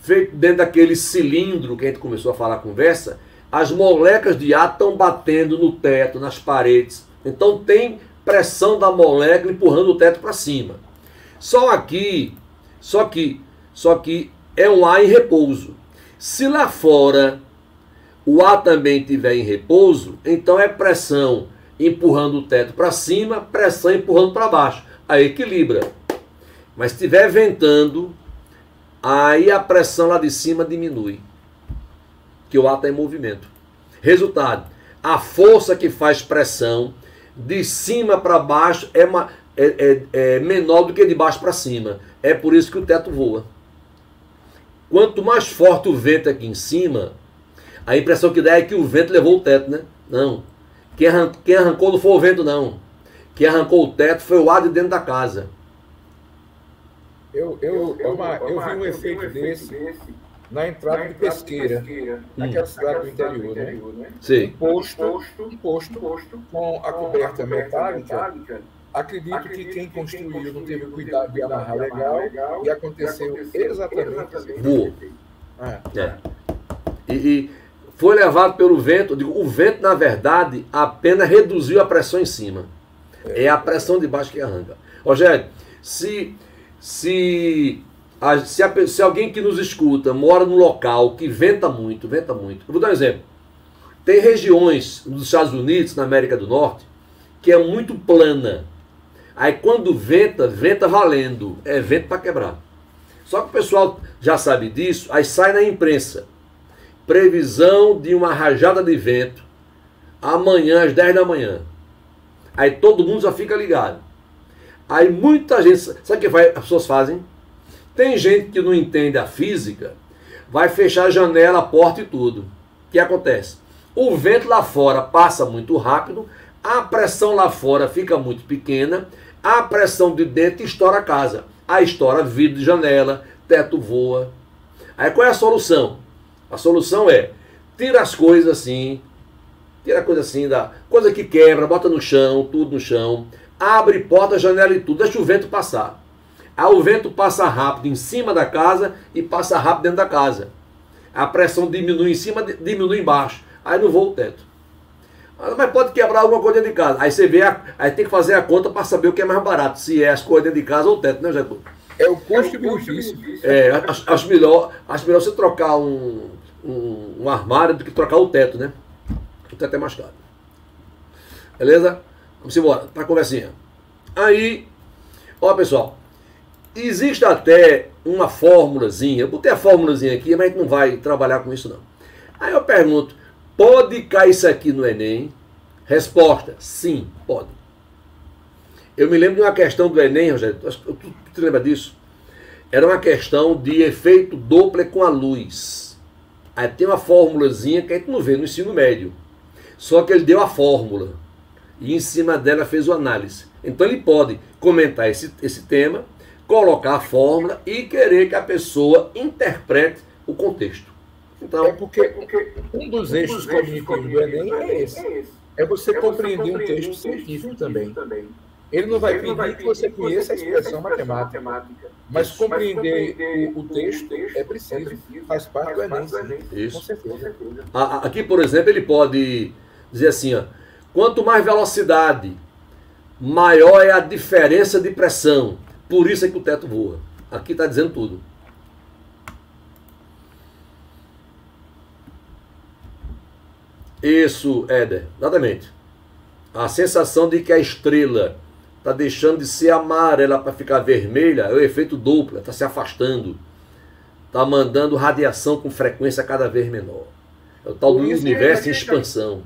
feito dentro daquele cilindro que a gente começou a falar a conversa, as moléculas de ar estão batendo no teto, nas paredes. Então tem pressão da molécula empurrando o teto para cima. Só aqui, só que, só que é um ar em repouso. Se lá fora o ar também estiver em repouso, então é pressão empurrando o teto para cima, pressão empurrando para baixo. Aí equilibra. Mas se estiver ventando, aí a pressão lá de cima diminui. Que o ar está em movimento. Resultado: a força que faz pressão de cima para baixo é, uma, é, é, é menor do que de baixo para cima. É por isso que o teto voa. Quanto mais forte o vento aqui em cima, a impressão que dá é que o vento levou o teto, né? Não. Quem, arran quem arrancou não foi o vento, não. Quem arrancou o teto foi o ar de dentro da casa. Eu, eu, eu, eu vi um efeito desse na entrada de pesqueira, naquela cidade do interior, né? Sim. Um posto, um posto com a coberta metálica. Acredito que quem construiu não teve cuidado de amarrar legal e aconteceu exatamente assim. Boa. É. é. E, e foi levado pelo vento. Digo, o vento, na verdade, apenas reduziu a pressão em cima. É a pressão de baixo que arranca. Rogério, se, se, se, a, se alguém que nos escuta mora num local que venta muito, venta muito. Eu vou dar um exemplo. Tem regiões nos Estados Unidos, na América do Norte, que é muito plana. Aí quando venta, venta valendo. É vento para quebrar. Só que o pessoal já sabe disso, aí sai na imprensa previsão de uma rajada de vento amanhã às 10 da manhã. Aí todo mundo já fica ligado. Aí muita gente, sabe o que vai, as pessoas fazem? Tem gente que não entende a física, vai fechar a janela, a porta e tudo. O que acontece? O vento lá fora passa muito rápido, a pressão lá fora fica muito pequena, a pressão de dentro estoura a casa. Aí estoura vidro de janela, teto voa. Aí qual é a solução? A solução é tira as coisas assim, tira a coisa assim, da coisa que quebra, bota no chão, tudo no chão, abre porta, janela e tudo, deixa o vento passar. Aí o vento passa rápido em cima da casa e passa rápido dentro da casa. A pressão diminui em cima, diminui embaixo. Aí não voa o teto. Mas pode quebrar alguma coisa dentro de casa. Aí você vê, a, aí tem que fazer a conta para saber o que é mais barato, se é as coisas dentro de casa ou o teto, né, Jacob? É o custo-benefício. É, acho, acho, melhor, acho melhor você trocar um, um, um armário do que trocar o teto, né? O teto é mais caro. Beleza? Vamos embora, a conversinha. Aí, ó pessoal, existe até uma fórmulazinha, botei a fórmulazinha aqui, mas a gente não vai trabalhar com isso não. Aí eu pergunto, pode cair isso aqui no Enem? Resposta, sim, pode. Eu me lembro de uma questão do Enem, Rogério, tu, tu, tu lembra disso? Era uma questão de efeito Doppler com a luz. Aí tem uma fórmulazinha que a gente não vê no ensino médio. Só que ele deu a fórmula. E em cima dela fez o análise. Então ele pode comentar esse, esse tema, colocar a fórmula e querer que a pessoa interprete o contexto. Então, é porque, é porque um dos eixos cognitivos do Enem é esse. É você é compreender um texto científico também. Ele não vai pedir que você conheça a expressão matemática. Mas compreender, o, texto é preciso, faz parte do Enem. Isso. Com certeza. Aqui, por exemplo, ele pode dizer assim: ó, quanto mais velocidade, maior é a diferença de pressão. Por isso é que o teto voa. Aqui está dizendo tudo. Isso, Éder, exatamente. A sensação de que a estrela está deixando de ser amarela para ficar vermelha, é o efeito dupla, está se afastando. Está mandando radiação com frequência cada vez menor. É o tal do universo em expansão.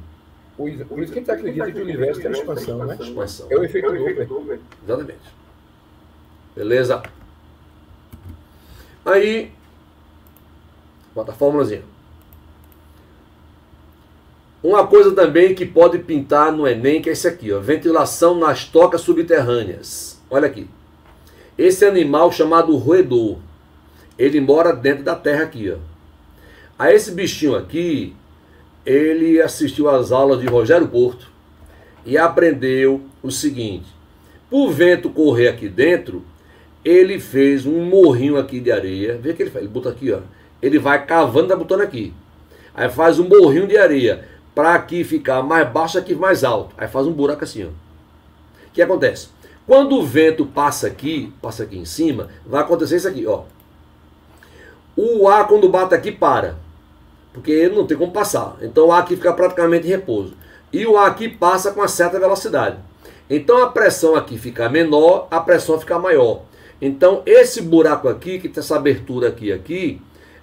Por isso que a gente acredita que o universo tem expansão, né? Expansão. É o efeito dupla. Exatamente. Beleza? Aí, bota a fórmulazinha. Uma coisa também que pode pintar no Enem, que é esse aqui, ó, ventilação nas tocas subterrâneas. Olha aqui. Esse animal chamado roedor, ele mora dentro da terra aqui, ó. A esse bichinho aqui, ele assistiu às aulas de Rogério Porto e aprendeu o seguinte: por vento correr aqui dentro, ele fez um morrinho aqui de areia. Vê que ele faz, ele bota aqui, ó. ele vai cavando tá botando aqui. Aí faz um morrinho de areia para aqui ficar mais baixo, aqui mais alto. Aí faz um buraco assim, ó. O que acontece? Quando o vento passa aqui, passa aqui em cima, vai acontecer isso aqui, ó. O ar quando bate aqui para, porque ele não tem como passar. Então o ar aqui fica praticamente em repouso. E o ar aqui passa com uma certa velocidade. Então a pressão aqui fica menor, a pressão fica maior. Então esse buraco aqui, que tem essa abertura aqui aqui,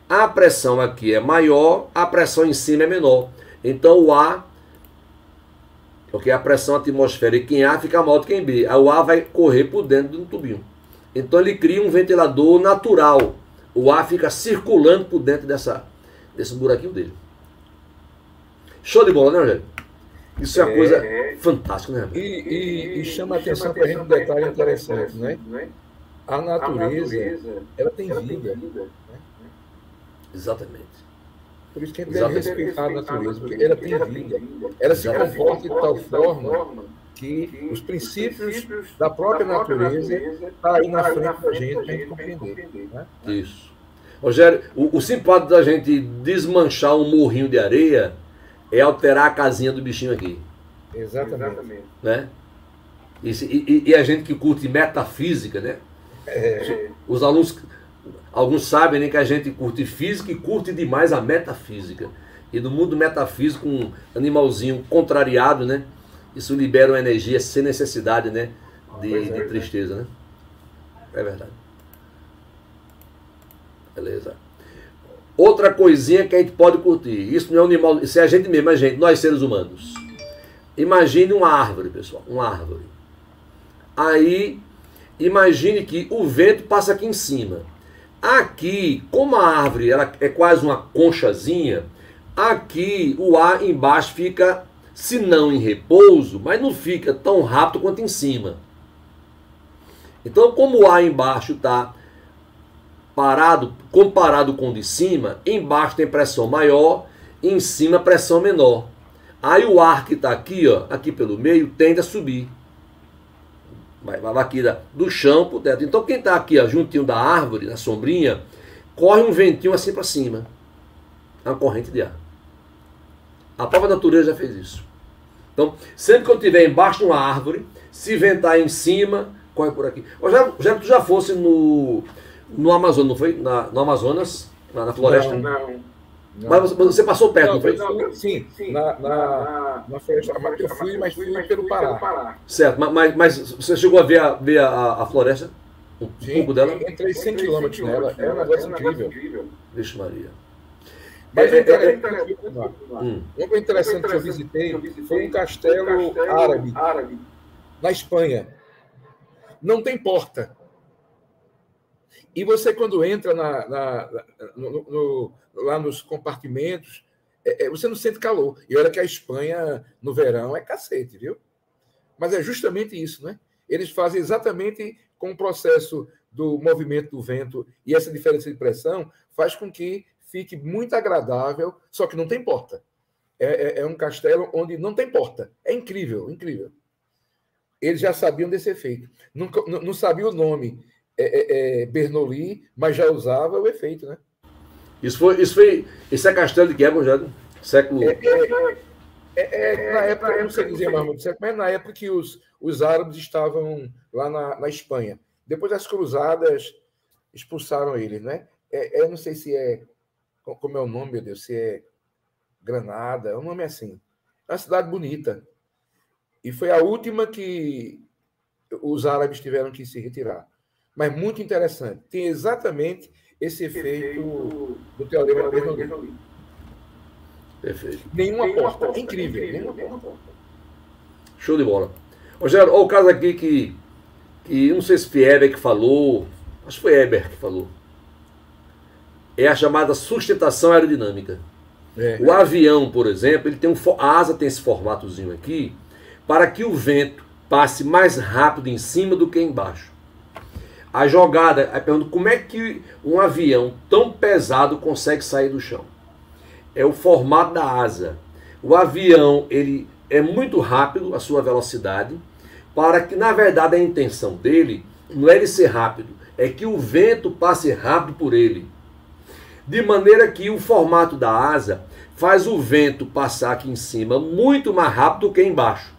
a pressão aqui é maior, a pressão em cima é menor. Então o ar, porque a pressão atmosférica em A fica maior do que em B. Aí o ar vai correr por dentro do tubinho. Então ele cria um ventilador natural. O ar fica circulando por dentro dessa, desse buraquinho dele. Show de bola, né, Rogério? Isso é uma coisa é. fantástica, né? E, e, e chama a atenção para a gente um detalhe interessante, né? A natureza, ela tem vida. Né? Exatamente. Por isso que a gente deve respeitar a natureza, porque ela tem vida. Ela se comporta de tal forma que os princípios da própria natureza estão tá aí na frente da gente para a gente compreender. Né? Isso. Rogério, o, o simpático da gente desmanchar um morrinho de areia é alterar a casinha do bichinho aqui. Exatamente. Né? E, e, e a gente que curte metafísica, né? É. Os alunos, alguns sabem né, que a gente curte física e curte demais a metafísica. E no mundo metafísico, um animalzinho contrariado, né? Isso libera uma energia sem necessidade, né? De, é, de né? tristeza, né? É verdade. Beleza. Outra coisinha que a gente pode curtir. Isso não é um animal, isso é a gente mesmo, a gente, nós seres humanos. Imagine uma árvore, pessoal, uma árvore. Aí, imagine que o vento passa aqui em cima. Aqui, como a árvore ela é quase uma conchazinha, aqui o ar embaixo fica, se não em repouso, mas não fica tão rápido quanto em cima. Então, como o ar embaixo está parado, comparado com o de cima, embaixo tem pressão maior, em cima pressão menor. Aí o ar que está aqui, ó, aqui pelo meio, tende a subir. Vai, vai aqui da, do chão para o teto. Então quem está aqui, ó, juntinho da árvore, na sombrinha, corre um ventinho assim para cima. É uma corrente de ar. A própria natureza já fez isso. Então, sempre que eu estiver embaixo de uma árvore, se ventar em cima, corre por aqui. Já, já tu já fosse no, no Amazonas, não foi? Na, no Amazonas, na, na floresta? Não, não. Não. Mas você passou perto, não, não foi? Não, sim, sim. Na, na, na floresta eu fui, mas fui pelo Pará. Certo, mas, mas você chegou a ver a, ver a, a floresta? Um sim, pouco dela? Entrei 100 km nela, é um negócio incrível. Vixe Maria. Mas é, é, é, hum. coisa interessante que eu visitei foi um castelo árabe, na Espanha. Não tem porta. E você, quando entra na, na, no, no, lá nos compartimentos, é, é, você não sente calor. E olha que a Espanha, no verão, é cacete, viu? Mas é justamente isso, né? Eles fazem exatamente com o processo do movimento do vento e essa diferença de pressão faz com que fique muito agradável, só que não tem porta. É, é, é um castelo onde não tem porta. É incrível, incrível. Eles já sabiam desse efeito. Não, não, sabiam o nome é, é, é, Bernoulli, mas já usava o efeito, né? Isso foi, isso foi, esse é castelo de Guerra, já século. É, é, é, na época, eu não sei dizer mais muito certo, mas na época que os, os árabes estavam lá na, na Espanha. Depois das cruzadas expulsaram eles, né? É, eu não sei se é. Como é o nome, meu Deus? Se é Granada, é um nome assim. É uma cidade bonita. E foi a última que os árabes tiveram que se retirar mas muito interessante. Tem exatamente esse efeito do teorema de Bernoulli. Perfeito. Nenhuma aposta. É incrível. Nenhuma aposta. Show de bola. Rogério, olha o caso aqui que, que não sei se foi Eber que falou, acho que foi Eber que falou. É a chamada sustentação aerodinâmica. É. O avião, por exemplo, ele tem um, a asa tem esse formatozinho aqui para que o vento passe mais rápido em cima do que embaixo a jogada, aí pergunto como é que um avião tão pesado consegue sair do chão? É o formato da asa. O avião, ele é muito rápido, a sua velocidade, para que, na verdade, a intenção dele não é ele ser rápido, é que o vento passe rápido por ele. De maneira que o formato da asa faz o vento passar aqui em cima muito mais rápido do que embaixo.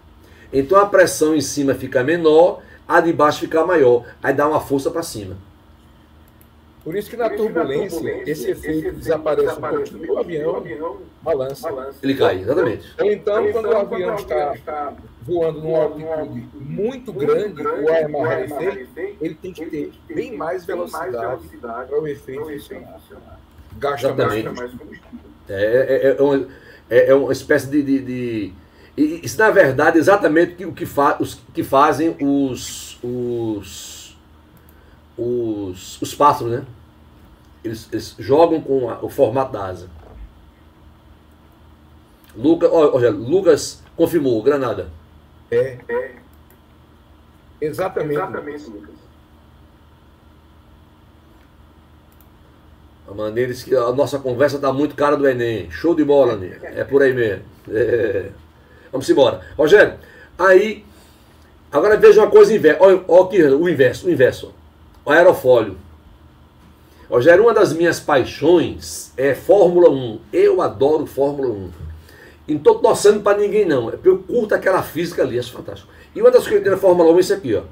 Então a pressão em cima fica menor, a de baixo fica maior. Aí dá uma força para cima. Por isso que na turbulência, esse efeito desaparece um pouquinho o avião balança. Ele cai, exatamente. Ou então, quando o avião está voando numa altitude muito grande, o ar é mais rarefeito, ele tem que ter bem mais velocidade para o efeito funcionar. Gasta mais, combustível. É, é, é, uma, é, é uma espécie de, de, de... Isso, na verdade, é exatamente o que, fa... os, que fazem os, os, os, os pássaros, né? Eles, eles jogam com a, o formato da asa. Lucas, olha, Lucas confirmou, Granada. É. é. Exatamente. Exatamente, Lucas. A maneira que a nossa conversa está muito cara do Enem. Show de bola, né? É por aí mesmo. É. Vamos embora. Rogério, aí. Agora veja uma coisa inversa. Olha, o inverso, o inverso. O aerofólio. Rogério, uma das minhas paixões é Fórmula 1. Eu adoro Fórmula 1. E não estou torcendo para ninguém, não. É porque eu curto aquela física ali, acho fantástico. E uma das coisas que tem na Fórmula 1 é isso aqui, ó.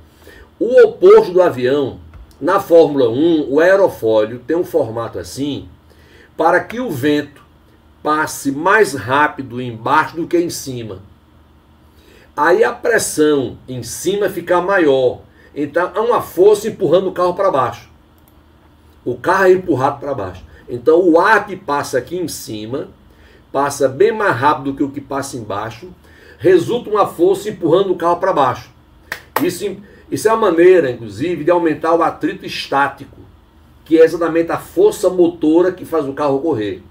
O oposto do avião, na Fórmula 1, o aerofólio tem um formato assim, para que o vento passe mais rápido embaixo do que em cima. Aí a pressão em cima fica maior. Então há uma força empurrando o carro para baixo. O carro é empurrado para baixo. Então o ar que passa aqui em cima passa bem mais rápido do que o que passa embaixo, resulta uma força empurrando o carro para baixo. Isso, isso é a maneira, inclusive, de aumentar o atrito estático, que é exatamente a força motora que faz o carro correr.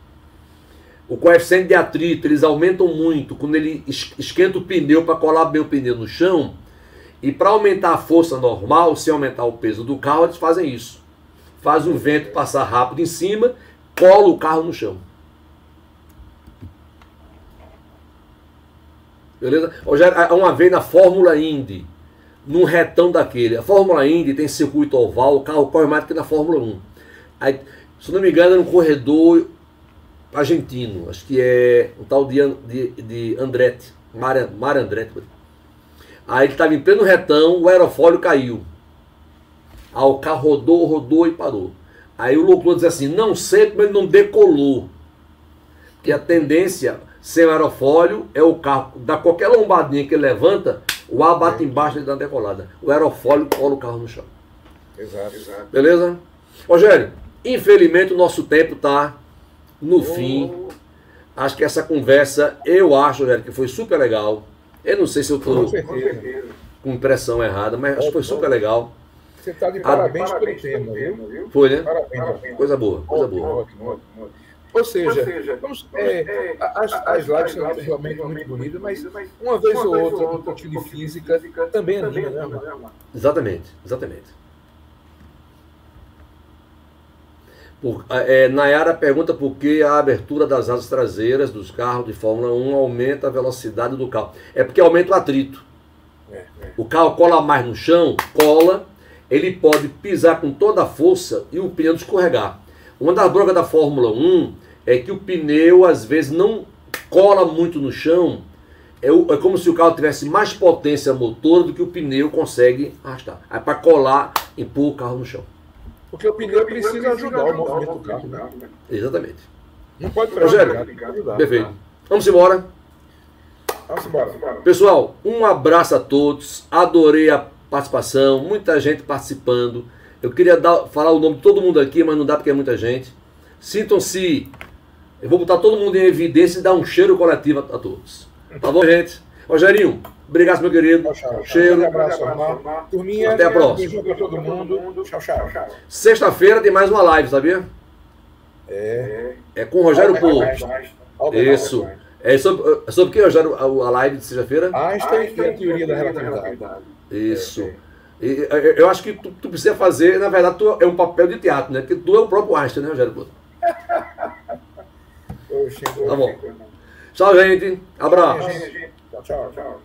O coeficiente de atrito, eles aumentam muito quando ele esquenta o pneu para colar bem o pneu no chão. E para aumentar a força normal, sem aumentar o peso do carro, eles fazem isso faz o vento passar rápido em cima, cola o carro no chão. Beleza? Já uma vez na Fórmula Indy, num retão daquele. A Fórmula Indy tem circuito oval, o carro corre mais do que na Fórmula 1. Aí, se não me engano, no corredor argentino, acho que é um tal de, de, de Andretti, Mar, Mar Andretti. Aí ele estava em pleno retão, o aerofólio caiu. Aí o carro rodou, rodou e parou. Aí o locutor diz assim: não sei como ele não decolou. Porque a tendência, sem aerofólio, é o carro, dá qualquer lombadinha que ele levanta, o ar bate embaixo e dá uma decolada. O aerofólio cola o carro no chão. Exato, exato. Beleza? Rogério, infelizmente o nosso tempo está no oh. fim. Acho que essa conversa, eu acho, Rogério, que foi super legal. Eu não sei se eu estou com, com impressão errada, mas acho que foi super legal. Você está de parabéns, parabéns pelo tema, viu? viu? Foi, né? Parabéns. Coisa boa, coisa boa. Ótimo, ótimo, Ou seja, ou seja vamos, é, é, as, as lives são realmente muito bonitas, mas uma vez ou outra, um pouquinho de física também anima, né, né Exatamente, exatamente. Por, é, Nayara pergunta por que a abertura das asas traseiras dos carros de Fórmula 1 aumenta a velocidade do carro. É porque aumenta o atrito. É, é. O carro cola mais no chão, cola, ele pode pisar com toda a força e o pneu escorregar. Uma das broncas da Fórmula 1 é que o pneu às vezes não cola muito no chão. É, é como se o carro tivesse mais potência motora do que o pneu consegue arrastar. Aí para colar, empurra o carro no chão. Porque o pneu precisa ajudar o movimento do carro. Né? Exatamente. Não pode Rogério, perfeito. Vamos embora. Vamos embora. Pessoal, um abraço a todos. Adorei a participação, muita gente participando. Eu queria dar, falar o nome de todo mundo aqui, mas não dá porque é muita gente. Sintam-se. Eu vou botar todo mundo em evidência e dar um cheiro coletivo a, a todos. Tá bom, gente? Rogerinho, obrigado, meu querido. Tchau, tchau. Cheiro. Um abraço, Turminha, Até a próxima. Beijo pra todo mundo. Tchau, tchau. Sexta-feira tem mais uma live, sabia? É. É com o Rogério Povo. Isso. É sobre, é sobre o que, Rogério, a live de sexta-feira? Einstein e a teoria da relatividade. Isso. É, E, eu acho que tu, tu, precisa fazer, na verdade, tu, é um papel de teatro, né? Porque tu é o próprio Einstein, né, Rogério? tá bom. Tchau, gente. Abraço. Tchau, tchau.